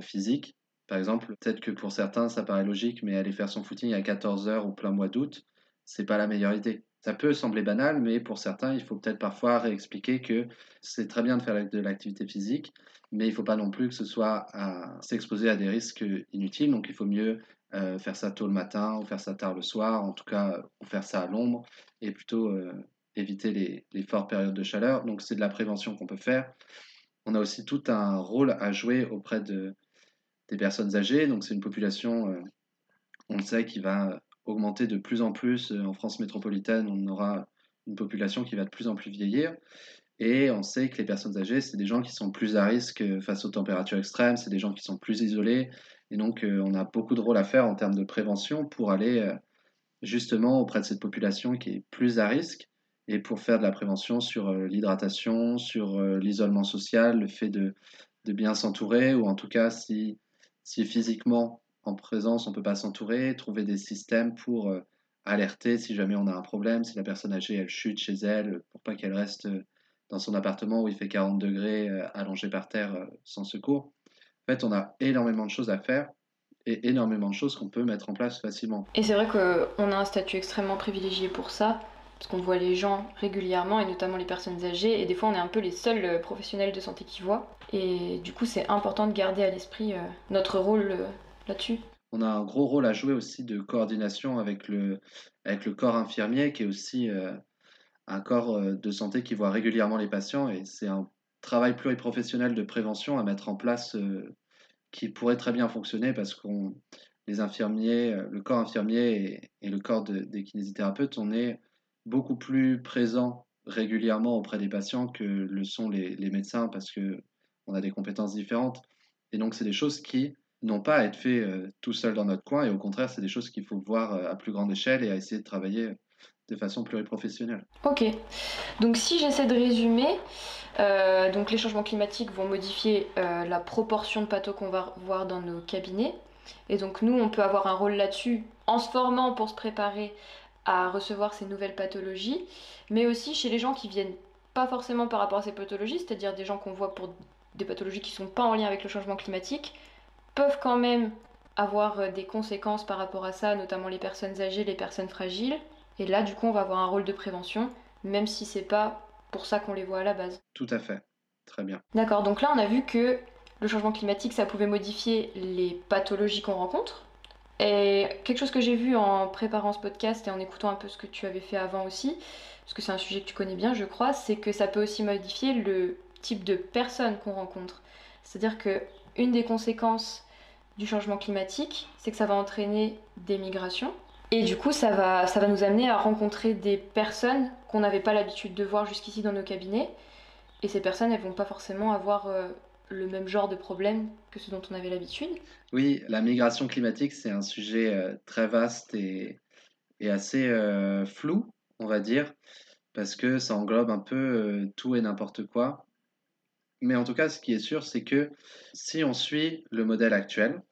physique. Par exemple, peut-être que pour certains, ça paraît logique, mais aller faire son footing à 14 heures au plein mois d'août, c'est pas la meilleure idée. Ça peut sembler banal, mais pour certains, il faut peut-être parfois réexpliquer que c'est très bien de faire de l'activité physique, mais il ne faut pas non plus que ce soit à s'exposer à des risques inutiles. Donc il faut mieux euh, faire ça tôt le matin ou faire ça tard le soir, en tout cas, ou faire ça à l'ombre, et plutôt euh, éviter les, fortes périodes de chaleur. Donc c'est de la prévention qu'on peut faire. On a aussi tout un rôle à jouer auprès de, des personnes âgées. Donc c'est une population, euh, on le sait, qui va augmenter de plus en plus. En France métropolitaine, on aura une population qui va de plus en plus vieillir. Et on sait que les personnes âgées, c'est des gens qui sont plus à risque face aux températures extrêmes, c'est des gens qui sont plus isolés. Et donc, euh, on a beaucoup de rôle à faire en termes de prévention pour aller euh, justement auprès de cette population qui est plus à risque et pour faire de la prévention sur euh, l'hydratation, sur l'isolement social, le fait de, de bien s'entourer, ou en tout cas, si, si physiquement en présence on ne peut pas s'entourer, trouver des systèmes pour alerter si jamais on a un problème, si la personne âgée elle chute chez elle, pour pas qu'elle reste dans son appartement où il fait 40 degrés euh, allongé par terre euh, sans secours. En fait, on a énormément de choses à faire et énormément de choses qu'on peut mettre en place facilement. Et c'est vrai qu'on a un statut extrêmement privilégié pour ça, parce qu'on voit les gens régulièrement, et notamment les personnes âgées, et des fois on est un peu les seuls euh, professionnels de santé qui voient. Et du coup, c'est important de garder à l'esprit notre rôle là-dessus. On a un gros rôle à jouer aussi de coordination avec le, avec le corps infirmier, qui est aussi un corps euh, de santé qui voit régulièrement les patients et c'est un travail pluriprofessionnel de prévention à mettre en place euh, qui pourrait très bien fonctionner parce qu'on les infirmiers, euh, le corps infirmier et, le corps des kinésithérapeutes, on est beaucoup plus présent régulièrement auprès des patients que le sont les, médecins parce que on a des compétences différentes et donc c'est des choses qui n'ont pas à être faites tout seul dans notre coin et au contraire c'est des choses qu'il faut voir à plus grande échelle et à essayer de travailler de façon pluriprofessionnelle. Ok. Donc si j'essaie de résumer, euh, donc les changements climatiques vont modifier euh, la proportion de pathos qu'on va voir dans nos cabinets. Et donc nous, on peut avoir un rôle là-dessus en se formant pour se préparer à recevoir ces nouvelles pathologies, mais aussi chez les gens qui viennent pas forcément par rapport à ces pathologies, c'est-à-dire des gens qu'on voit pour des pathologies qui sont pas en lien avec le changement climatique, peuvent quand même avoir euh, des conséquences par rapport à ça, notamment les personnes âgées, les personnes fragiles, et là, du coup, on va avoir un rôle de prévention, même si c'est pas pour ça qu'on les voit à la base. Tout à fait. Très bien. D'accord, donc là, on a vu que le changement climatique, ça pouvait modifier les pathologies qu'on rencontre. Et quelque chose que j'ai vu en préparant ce podcast et en écoutant un peu ce que tu avais fait avant aussi, parce que c'est un sujet que tu connais bien, je crois, c'est que ça peut aussi modifier le type de personnes qu'on rencontre. C'est-à-dire que une des conséquences du changement climatique, c'est que ça va entraîner des migrations, et du coup, ça va, ça va nous amener à rencontrer des personnes qu'on n'avait pas l'habitude de voir jusqu'ici dans nos cabinets. Et ces personnes, elles vont pas forcément avoir euh, le même genre de problème que ce dont on avait l'habitude. Oui, la migration climatique, c'est un sujet euh, très vaste et, et assez euh, flou, on va dire, parce que ça englobe un peu tout et n'importe quoi. Mais en tout cas, ce qui est sûr, c'est que si on suit le modèle actuel,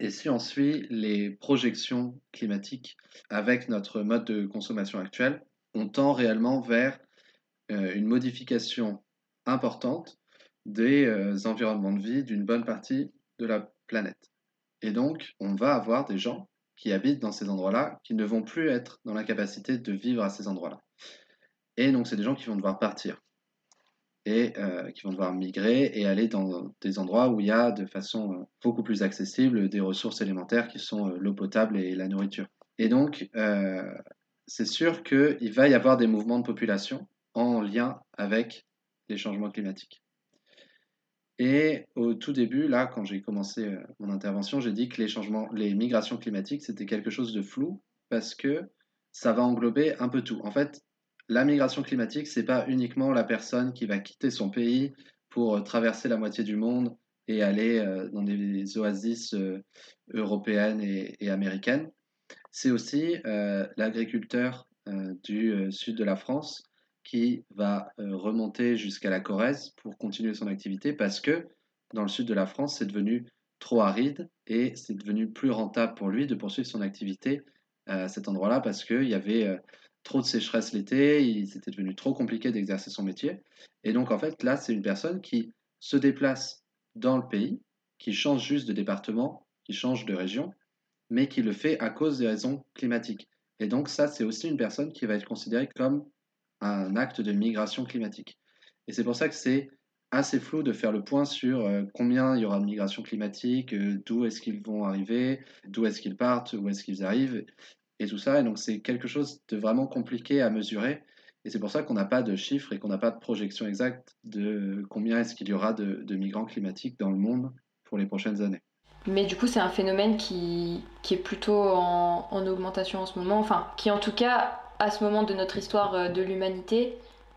et si on suit les projections climatiques avec notre mode de consommation actuel, on tend réellement vers euh, une modification importante des euh, environnements de vie d'une bonne partie de la planète. Et donc, on va avoir des gens qui habitent dans ces endroits-là qui ne vont plus être dans la capacité de vivre à ces endroits-là. Et donc, c'est des gens qui vont devoir partir et euh, qui vont devoir migrer et aller dans des endroits où il y a de façon beaucoup plus accessible des ressources élémentaires qui sont l'eau potable et la nourriture. Et donc, c'est sûr qu'il va y avoir des mouvements de population en lien avec les changements climatiques. Et au tout début, là, quand j'ai commencé euh, mon intervention, j'ai dit que les changements, les migrations climatiques, c'était quelque chose de flou parce que ça va englober un peu tout. En fait, la migration climatique, c'est pas uniquement la personne qui va quitter son pays pour euh, traverser la moitié du monde et aller euh, dans des oasis européennes et, américaines. C'est aussi l'agriculteur du sud de la France qui va euh, remonter jusqu'à la Corrèze pour continuer son activité parce que dans le sud de la France, c'est devenu trop aride et c'est devenu plus rentable pour lui de poursuivre son activité à cet endroit-là parce qu'il y avait euh, trop de sécheresse l'été, c'était devenu trop compliqué d'exercer son métier. Et donc en fait, là, c'est une personne qui se déplace dans le pays, qui change juste de département, qui change de région, mais qui le fait à cause des raisons climatiques. Et donc ça, c'est aussi une personne qui va être considérée comme un acte de migration climatique. Et c'est pour ça que c'est assez flou de faire le point sur euh, combien il y aura de migration climatique, euh, d'où est-ce qu'ils vont arriver, d'où est-ce qu'ils partent, où est-ce qu'ils arrivent, et tout ça. Et donc c'est quelque chose de vraiment compliqué à mesurer. Et c'est pour ça qu'on n'a pas de chiffres et qu'on n'a pas de projection exacte de combien est-ce qu'il y aura de, migrants climatiques dans le monde pour les prochaines années. Mais du coup, c'est un phénomène qui, qui est plutôt en, en, augmentation en ce moment, enfin, qui en tout cas à ce moment de notre histoire euh, de l'humanité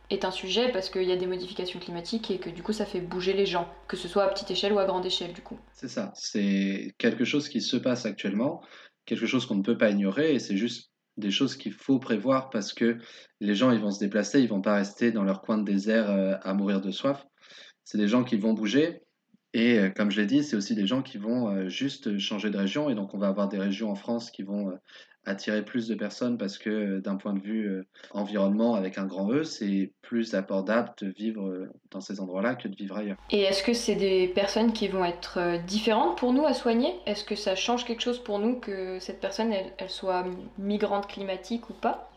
est un sujet parce qu'il y a des modifications climatiques et que du coup ça fait bouger les gens, que ce soit à petite échelle ou à grande échelle du coup. C'est ça, c'est quelque chose qui se passe actuellement, quelque chose qu'on ne peut pas ignorer et c'est juste des choses qu'il faut prévoir parce que les gens ils vont se déplacer, ils vont pas rester dans leur coin de désert euh, à mourir de soif. C'est des gens qui vont bouger et euh, comme je l'ai dit, c'est aussi des gens qui vont juste changer de région et donc on va avoir des régions en France qui vont attirer plus de personnes parce que euh, d'un point de vue euh, environnement avec un grand E, c'est plus abordable de vivre euh, dans ces endroits-là que de vivre ailleurs. Et est-ce que c'est des personnes qui vont être différentes pour nous à soigner? Est-ce que ça change quelque chose pour nous que cette personne, elle, soit migrante climatique ou pas?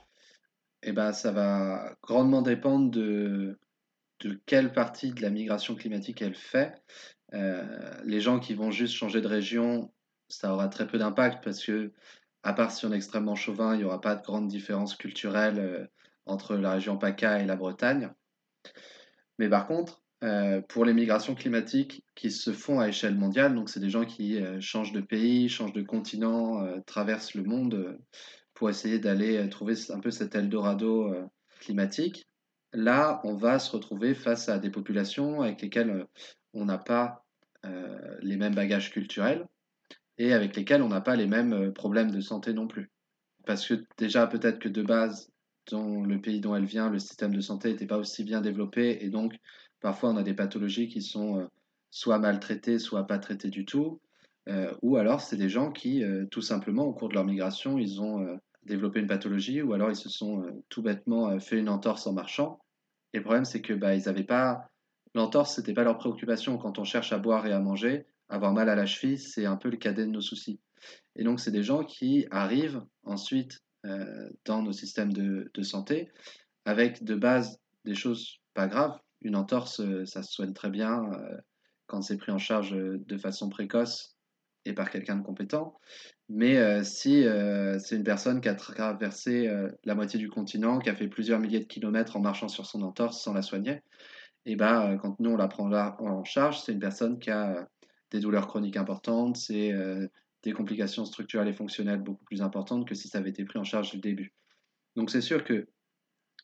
Eh ben, ça va grandement dépendre de, de quelle partie de la migration climatique elle fait. les gens qui vont juste changer de région, ça aura très peu d'impact parce que à part si on est extrêmement chauvin, il n'y aura pas de grande différence culturelle euh, entre la région PACA et la Bretagne. Mais par contre, euh, pour les migrations climatiques qui se font à échelle mondiale, donc c'est des gens qui euh, changent de pays, changent de continent, traversent le monde pour essayer d'aller trouver un peu cet Eldorado climatique. Là, on va se retrouver face à des populations avec lesquelles on n'a pas les mêmes bagages culturels, et avec lesquels on n'a pas les mêmes euh, problèmes de santé non plus. Parce que déjà, peut-être que de base, dans le pays dont elle vient, le système de santé n'était pas aussi bien développé, et donc parfois on a des pathologies qui sont euh, soit maltraitées, soit pas traitées du tout, euh, ou alors c'est des gens qui, tout simplement, au cours de leur migration, ils ont développé une pathologie, ou alors ils se sont tout bêtement fait une entorse en marchant. Et le problème, c'est que bah, ils n'avaient pas l'entorse, c'était pas leur préoccupation quand on cherche à boire et à manger avoir mal à la cheville, c'est un peu le cadet de nos soucis. Et donc, c'est des gens qui arrivent ensuite euh, dans nos systèmes de, santé avec de base des choses pas graves. Une entorse, euh, ça se soigne très bien euh, quand c'est pris en charge de façon précoce et par quelqu'un de compétent. Mais si c'est une personne qui a traversé la moitié du continent, qui a fait plusieurs milliers de kilomètres en marchant sur son entorse sans la soigner, et ben, quand nous on la prend en charge, c'est une personne qui a des douleurs chroniques importantes, c'est euh, des complications structurelles et fonctionnelles beaucoup plus importantes que si ça avait été pris en charge du début. Donc c'est sûr que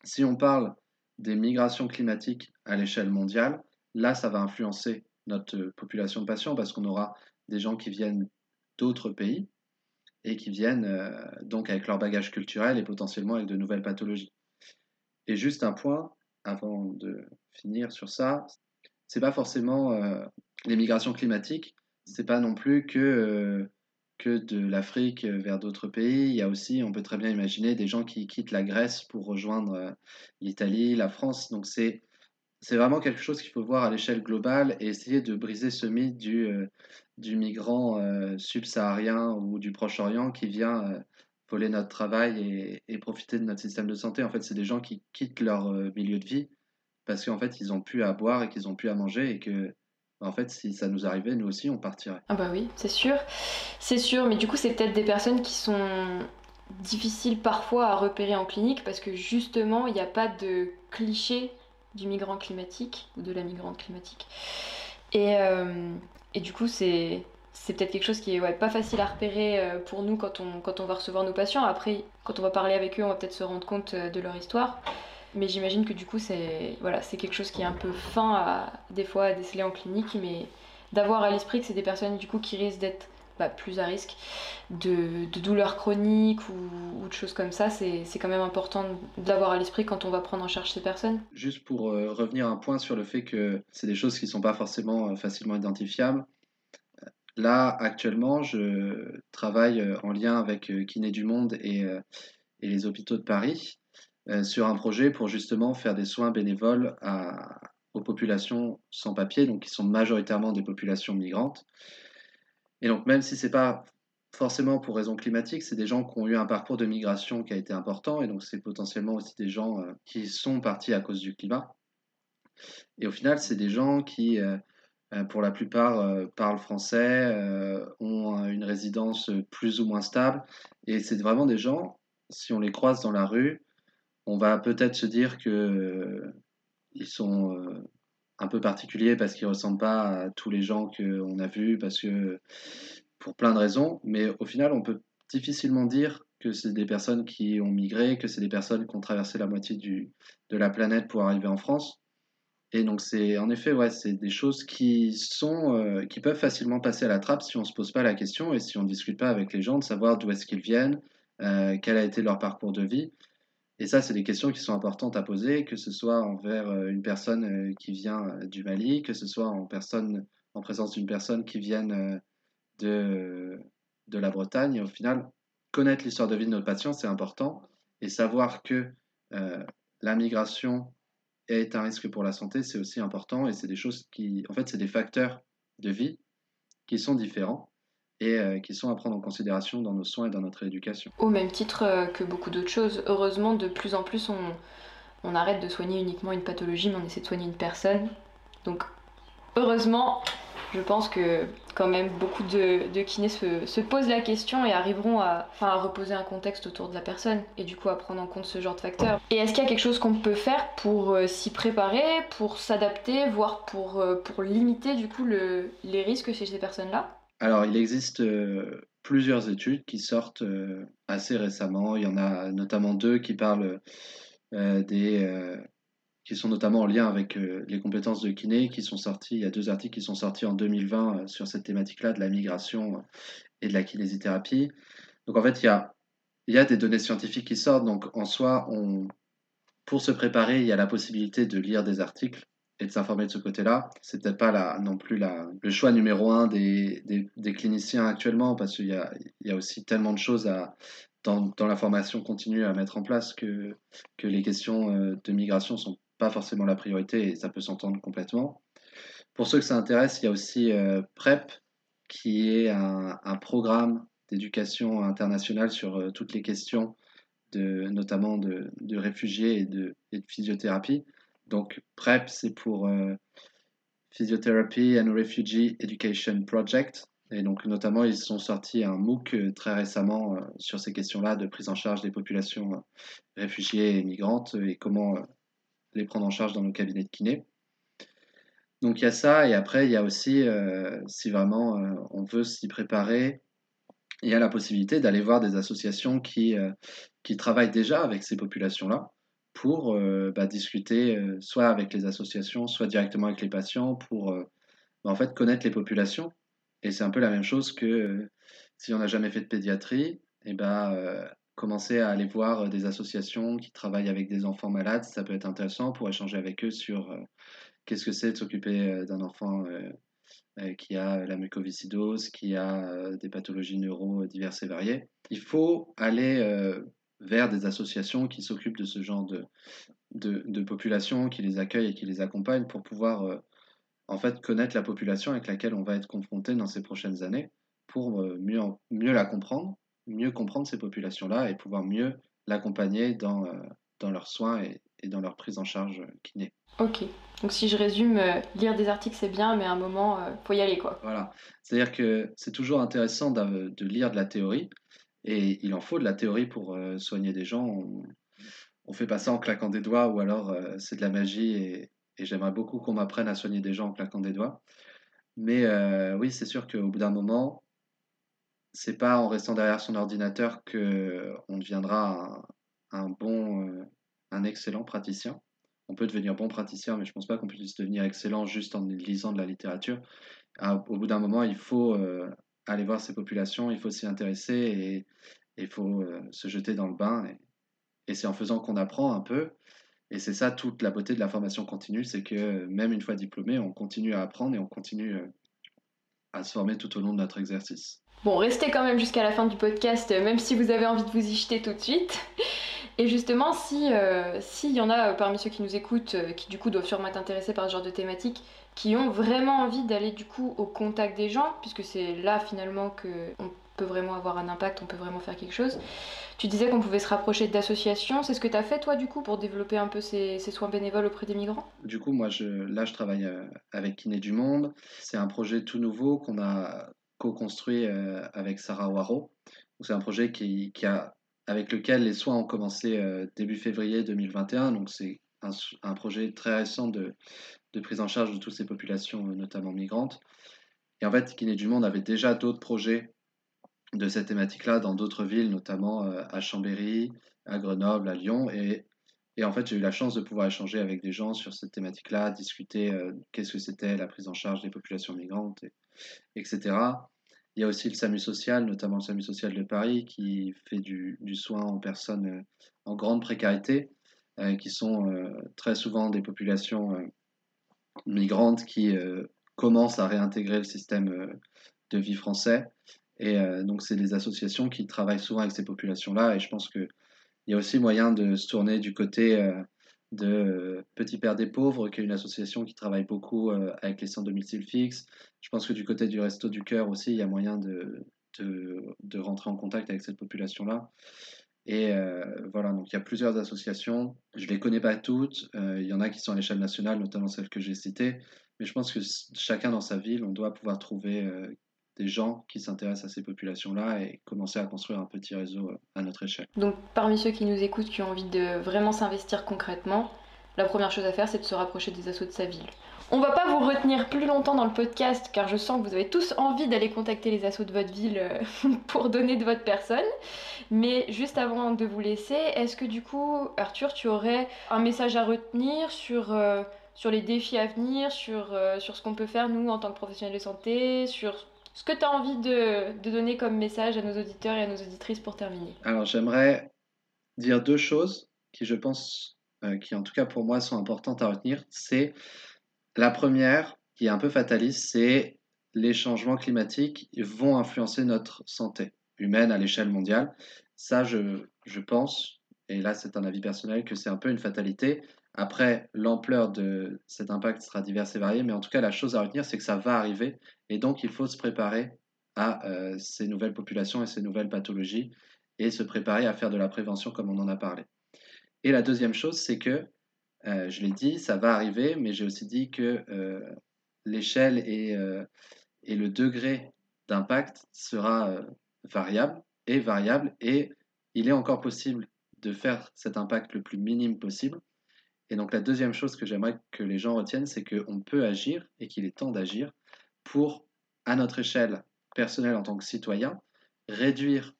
Si on parle des migrations climatiques à l'échelle mondiale, là, ça va influencer notre population de patients parce qu'on aura des gens qui viennent d'autres pays et qui viennent euh, donc avec leur bagage culturel et potentiellement avec de nouvelles pathologies. Et juste un point avant de finir sur ça, c'est pas forcément euh, les migrations climatiques, c'est pas non plus que euh, que de l'Afrique vers d'autres pays. Il y a aussi, on peut très bien imaginer des gens qui quittent la Grèce pour rejoindre l'Italie, la France. Donc c'est c'est vraiment quelque chose qu'il faut voir à l'échelle globale et essayer de briser ce mythe du, euh, du migrant euh, subsaharien ou du Proche-Orient qui vient euh, voler notre travail et, profiter de notre système de santé. En fait, c'est des gens qui quittent leur milieu de vie parce qu'en fait, ils ont pu à boire et qu'ils ont pu à manger et que, en fait, si ça nous arrivait, nous aussi, on partirait. Ah bah oui, c'est sûr. C'est sûr, mais du coup, c'est peut-être des personnes qui sont difficiles parfois à repérer en clinique parce que justement, il n'y a pas de cliché du migrant climatique ou de la migrante climatique. Et, euh, du coup, c'est peut-être quelque chose qui est pas facile à repérer euh, pour nous quand on, quand on va recevoir nos patients. Après, quand on va parler avec eux, on va peut-être se rendre compte euh, de leur histoire. Mais j'imagine que du coup, c'est voilà, quelque chose qui est un peu fin à, des fois à déceler en clinique, mais d'avoir à l'esprit que c'est des personnes du coup qui risquent d'être bah, plus à risque de, douleurs chroniques ou, de choses comme ça, c'est quand même important de l'avoir à l'esprit quand on va prendre en charge ces personnes. Juste pour euh, revenir un point sur le fait que c'est des choses qui ne sont pas forcément euh, facilement identifiables. Là, actuellement, je travaille euh, en lien avec Kiné du Monde et, et les hôpitaux de Paris sur un projet pour justement faire des soins bénévoles aux populations sans papier, donc qui sont majoritairement des populations migrantes. Et donc, même si c'est pas forcément pour raison climatique, c'est des gens qui ont eu un parcours de migration qui a été important, et donc c'est potentiellement aussi des gens euh, qui sont partis à cause du climat. Et au final, c'est des gens qui, euh, euh, pour la plupart, parlent français, ont une résidence plus ou moins stable, et c'est vraiment des gens, si on les croise dans la rue, on va peut-être se dire que ils sont un peu particulier parce qu'il ne ressemble pas à tous les gens qu'on a vus, parce que pour plein de raisons, mais au final, on peut difficilement dire que c'est des personnes qui ont migré, que c'est des personnes qui ont traversé la moitié du, de la planète pour arriver en France. Et donc c'est en effet ouais, c'est des choses qui sont euh, qui peuvent facilement passer à la trappe si on se pose pas la question et si on discute pas avec les gens de savoir d'où est-ce qu'ils viennent, euh, quel a été leur parcours de vie. Et ça, c'est des questions qui sont importantes à poser, que ce soit envers euh, une personne euh, qui vient euh, du Mali, que ce soit en, personne, en présence d'une personne qui vient de, de la Bretagne. Et au final, connaître l'histoire de vie de notre patient, c'est important. Et savoir que la migration est un risque pour la santé, c'est aussi important. Et c'est des choses qui, en fait, c'est des facteurs de vie qui sont différents et euh, qui sont à prendre en considération dans nos soins et dans notre éducation. Au même titre euh, que beaucoup d'autres choses, heureusement, de plus en plus, on, arrête de soigner uniquement une pathologie, mais on essaie de soigner une personne. Donc, heureusement, je pense que quand même beaucoup de, kinés se, se, posent la question et arriveront à, reposer un contexte autour de la personne et du coup à prendre en compte ce genre de facteurs. Et est-ce qu'il y a quelque chose qu'on peut faire pour euh, s'y préparer, pour s'adapter, voire pour, limiter du coup le, les risques chez ces personnes-là? Alors, il existe euh, plusieurs études qui sortent euh, assez récemment. Il y en a notamment deux qui parlent euh, des. qui sont notamment en lien avec les compétences de kiné, qui sont sortis. Il y a deux articles qui sont sortis en 2020 sur cette thématique-là de la migration et de la kinésithérapie. Donc, en fait, il y a, il y a des données scientifiques qui sortent. Donc, en soi, pour se préparer, il y a la possibilité de lire des articles et de s'informer de ce côté-là. C'est peut-être pas la, non plus la, le choix numéro un des, des, cliniciens actuellement, parce qu'il y a, il y a aussi tellement de choses à, dans, dans, la formation continue à mettre en place que, que les questions euh, de migration sont pas forcément la priorité et ça peut s'entendre complètement. Pour ceux que ça intéresse, il y a aussi euh, PrEP, qui est un, un programme d'éducation internationale sur euh, toutes les questions, de, notamment de, de réfugiés et de, et de physiothérapie. Donc, PrEP, c'est pour euh, Physiotherapy and Refugee Education Project. Et donc, notamment, ils sont sortis un MOOC euh, très récemment euh, sur ces questions-là de prise en charge des populations réfugiées et migrantes et comment les prendre en charge dans nos cabinets de kiné. Donc, il y a ça. Et après, il y a aussi, si vraiment on veut s'y préparer, il y a la possibilité d'aller voir des associations qui, qui travaillent déjà avec ces populations-là pour euh, bah, discuter euh, soit avec les associations, soit directement avec les patients pour euh, bah, en fait connaître les populations. Et c'est un peu la même chose que si on n'a jamais fait de pédiatrie, et bah, commencer à aller voir des associations qui travaillent avec des enfants malades, ça peut être intéressant pour échanger avec eux sur qu'est-ce que c'est de s'occuper d'un enfant qui a la mucoviscidose, qui a des pathologies neuro diverses et variées. Il faut aller vers des associations qui s'occupent de ce genre de, de, de, population, qui les accueillent et qui les accompagnent pour pouvoir euh, en fait connaître la population avec laquelle on va être confronté dans ces prochaines années pour euh, mieux, mieux la comprendre, mieux comprendre ces populations-là et pouvoir mieux l'accompagner dans, euh, dans leurs soins et, et, dans leur prise en charge kiné. Ok, donc si je résume, lire des articles c'est bien, mais à un moment, il faut y aller quoi. Voilà, c'est-à-dire que c'est toujours intéressant de, de lire de la théorie, et il en faut de la théorie pour euh, soigner des gens. On, on fait pas ça en claquant des doigts ou alors euh, c'est de la magie et, j'aimerais beaucoup qu'on m'apprenne à soigner des gens en claquant des doigts. Mais euh, oui, c'est sûr qu'au bout d'un moment, c'est pas en restant derrière son ordinateur que on deviendra un, bon, un excellent praticien. On peut devenir bon praticien, mais je pense pas qu'on puisse devenir excellent juste en lisant de la littérature. Ah, au bout d'un moment, il faut aller voir ces populations, il faut s'y intéresser et il faut euh, se jeter dans le bain. Et, c'est en faisant qu'on apprend un peu. Et c'est ça toute la beauté de la formation continue, c'est que même une fois diplômé, on continue à apprendre et on continue euh, à se former tout au long de notre exercice. Bon, restez quand même jusqu'à la fin du podcast, même si vous avez envie de vous y jeter tout de suite. Et justement, si euh, s'il y en a parmi ceux qui nous écoutent, qui du coup doivent sûrement être intéressés par ce genre de thématique, qui ont vraiment envie d'aller du coup au contact des gens, puisque c'est là finalement qu'on peut vraiment avoir un impact, on peut vraiment faire quelque chose. Tu disais qu'on pouvait se rapprocher d'associations, c'est ce que tu as fait toi du coup pour développer un peu ces, soins bénévoles auprès des migrants? Du coup, moi je, là je travaille euh, avec Kiné du Monde, c'est un projet tout nouveau qu'on a co-construit euh, avec Sarah Waro. C'est un projet qui, a, avec lequel les soins ont commencé euh, début février 2021, donc c'est un, projet très récent de, prise en charge de toutes ces populations, euh, notamment migrantes. Et en fait, Kiné du Monde avait déjà d'autres projets de cette thématique-là dans d'autres villes, notamment euh, à Chambéry, à Grenoble, à Lyon. Et, et en fait, j'ai eu la chance de pouvoir échanger avec des gens sur cette thématique-là, discuter euh, qu'est-ce que c'était la prise en charge des populations migrantes, etc. Il y a aussi le SAMU social, notamment le SAMU social de Paris, qui fait du, soin aux personnes en grande précarité, qui sont très souvent des populations migrantes qui euh, commencent à réintégrer le système euh, de vie français. Et euh, donc, c'est des associations qui travaillent souvent avec ces populations-là. Et je pense qu'il y a aussi moyen de se tourner du côté de Petit Père des Pauvres, qui est une association qui travaille beaucoup avec les centres domicile fixe. Je pense que du côté du Resto du Cœur aussi, il y a moyen de, de, de rentrer en contact avec cette population-là. Et euh, voilà, donc il y a plusieurs associations. Je ne les connais pas toutes. Euh, il y en a qui sont à l'échelle nationale, notamment celles que j'ai citées. Mais je pense que chacun dans sa ville, on doit pouvoir trouver euh, des gens qui s'intéressent à ces populations-là et commencer à construire un petit réseau à notre échelle. Donc parmi ceux qui nous écoutent, qui ont envie de vraiment s'investir concrètement, la première chose à faire, c'est de se rapprocher des assos de sa ville. On va pas vous retenir plus longtemps dans le podcast car je sens que vous avez tous envie d'aller contacter les assos de votre ville euh, *laughs* pour donner de votre personne. Mais juste avant de vous laisser, est-ce que du coup, Arthur, tu aurais un message à retenir sur, euh, sur les défis à venir, sur, euh, sur ce qu'on peut faire nous en tant que professionnels de santé, sur ce que tu as envie de, donner comme message à nos auditeurs et à nos auditrices pour terminer Alors j'aimerais dire deux choses qui je pense, qui en tout cas pour moi sont importantes à retenir. C'est la première, qui est un peu fataliste, c'est les changements climatiques vont influencer notre santé humaine à l'échelle mondiale. Ça, je pense, et là c'est un avis personnel, que c'est un peu une fatalité. Après, l'ampleur de cet impact sera diverse et variée, mais en tout cas, la chose à retenir, c'est que ça va arriver, et donc il faut se préparer à euh, ces nouvelles populations et ces nouvelles pathologies, et se préparer à faire de la prévention comme on en a parlé. Et la deuxième chose, c'est que euh, je l'ai dit, ça va arriver, mais j'ai aussi dit que euh, l'échelle et, et, le degré d'impact sera variable et variable, et il est encore possible de faire cet impact le plus minime possible. Et donc la deuxième chose que j'aimerais que les gens retiennent, c'est qu'on peut agir et qu'il est temps d'agir pour, à notre échelle personnelle en tant que citoyen, réduire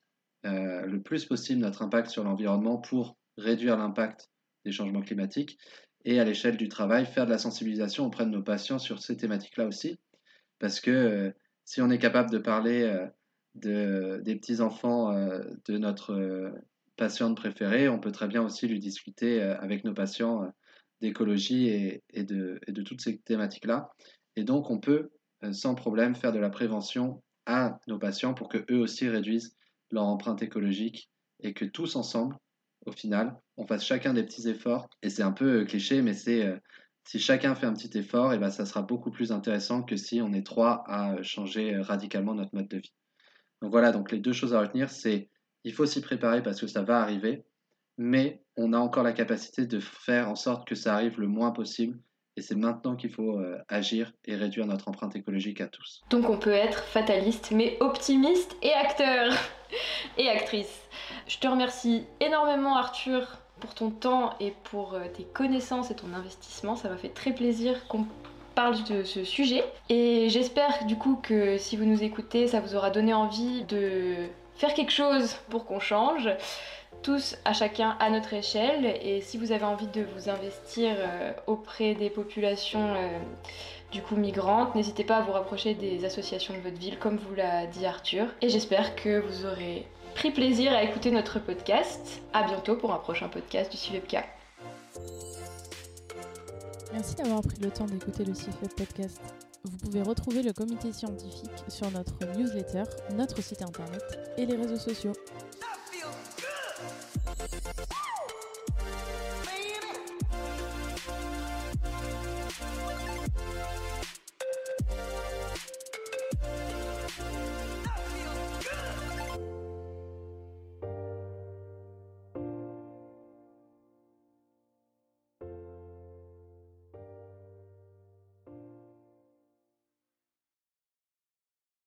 le plus possible notre impact sur l'environnement pour réduire l'impact des changements climatiques, et à l'échelle du travail, faire de la sensibilisation auprès de nos patients sur ces thématiques-là aussi. Parce que euh, si on est capable de parler euh, de, des petits-enfants euh, de notre patiente préférée, on peut très bien aussi lui discuter avec nos patients d'écologie et, de, de toutes ces thématiques-là. Et donc, on peut sans problème faire de la prévention à nos patients pour que eux aussi réduisent leur empreinte écologique et que tous ensemble, au final, on fasse chacun des petits efforts. Et c'est un peu euh, cliché, mais c'est euh, si chacun fait un petit effort, et ben ça sera beaucoup plus intéressant que si on est trois à euh, changer radicalement notre mode de vie. Donc voilà, donc les deux choses à retenir, c'est il faut s'y préparer parce que ça va arriver, mais on a encore la capacité de faire en sorte que ça arrive le moins possible. Et c'est maintenant qu'il faut agir et réduire notre empreinte écologique à tous. Donc on peut être fataliste, mais optimiste et acteur *laughs* et actrice. Je te remercie énormément Arthur pour ton temps et pour euh, tes connaissances et ton investissement. Ça m'a fait très plaisir qu'on parle de ce sujet. Et j'espère du coup que si vous nous écoutez, ça vous aura donné envie de faire quelque chose pour qu'on change. Tous à chacun à notre échelle. Et si vous avez envie de vous investir euh, auprès des populations euh, du coup migrantes, n'hésitez pas à vous rapprocher des associations de votre ville, comme vous l'a dit Arthur. Et j'espère que vous aurez pris plaisir à écouter notre podcast. À bientôt pour un prochain podcast du CIVEPK. Merci d'avoir pris le temps d'écouter le CIFEP podcast. Vous pouvez retrouver le comité scientifique sur notre newsletter, notre site internet et les réseaux sociaux.